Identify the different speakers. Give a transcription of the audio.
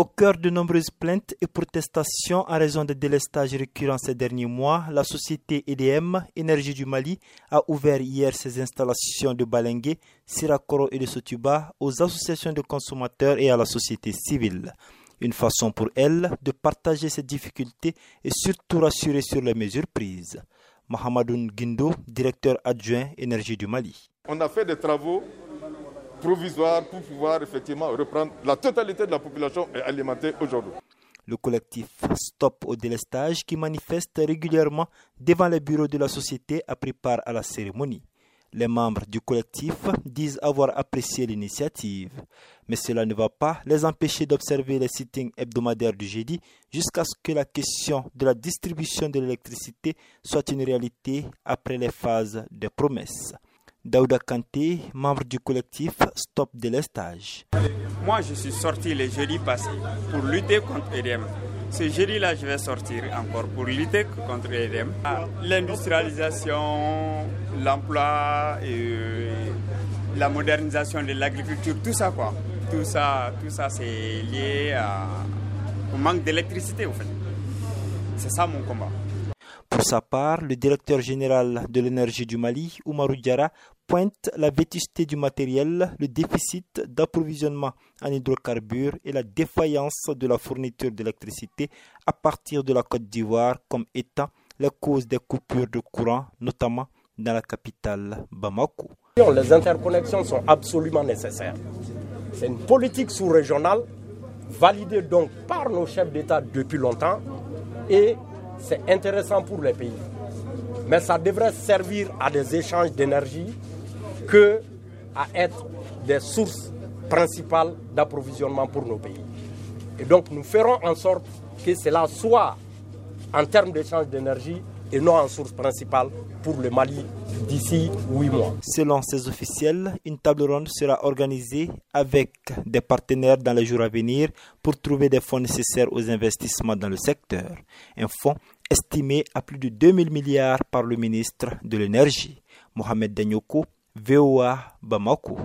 Speaker 1: Au cœur de nombreuses plaintes et protestations en raison des délestages récurrents ces derniers mois, la société EDM, Énergie du Mali, a ouvert hier ses installations de Balengue, Sirakoro et de Sotuba aux associations de consommateurs et à la société civile. Une façon pour elle de partager ses difficultés et surtout rassurer sur les mesures prises. Mohamadoun Guindo, directeur adjoint Énergie du Mali.
Speaker 2: On a fait des travaux provisoire pour pouvoir effectivement reprendre la totalité de la population et alimenter aujourd'hui.
Speaker 1: Le collectif Stop au délestage qui manifeste régulièrement devant les bureaux de la société a pris part à la cérémonie. Les membres du collectif disent avoir apprécié l'initiative, mais cela ne va pas les empêcher d'observer les sittings hebdomadaires du jeudi jusqu'à ce que la question de la distribution de l'électricité soit une réalité après les phases de promesses. Daouda Kanté, membre du collectif Stop Délestage.
Speaker 3: Moi, je suis sorti le jeudi passé pour lutter contre EDM. Ce jeudi-là, je vais sortir encore pour lutter contre EDM. Ah, l'industrialisation, l'emploi, et la modernisation de l'agriculture, tout ça quoi. Tout ça, tout ça c'est lié au manque d'électricité au fait. C'est ça mon combat.
Speaker 1: Pour sa part, le directeur général de l'énergie du Mali, Oumarou Diara, pointe la vétusté du matériel, le déficit d'approvisionnement en hydrocarbures et la défaillance de la fourniture d'électricité à partir de la Côte d'Ivoire comme étant la cause des coupures de courant, notamment dans la capitale Bamako.
Speaker 4: Les interconnexions sont absolument nécessaires. C'est une politique sous-régionale validée donc par nos chefs d'État depuis longtemps et c'est intéressant pour les pays. Mais ça devrait servir à des échanges d'énergie que à être des sources principales d'approvisionnement pour nos pays. Et donc nous ferons en sorte que cela soit en termes d'échange d'énergie et non en source principale pour le Mali d'ici huit mois.
Speaker 1: Selon ces officiels, une table ronde sera organisée avec des partenaires dans les jours à venir pour trouver des fonds nécessaires aux investissements dans le secteur. Un fonds estimé à plus de 2000 milliards par le ministre de l'Énergie, Mohamed Danyoko, VOA Bamako.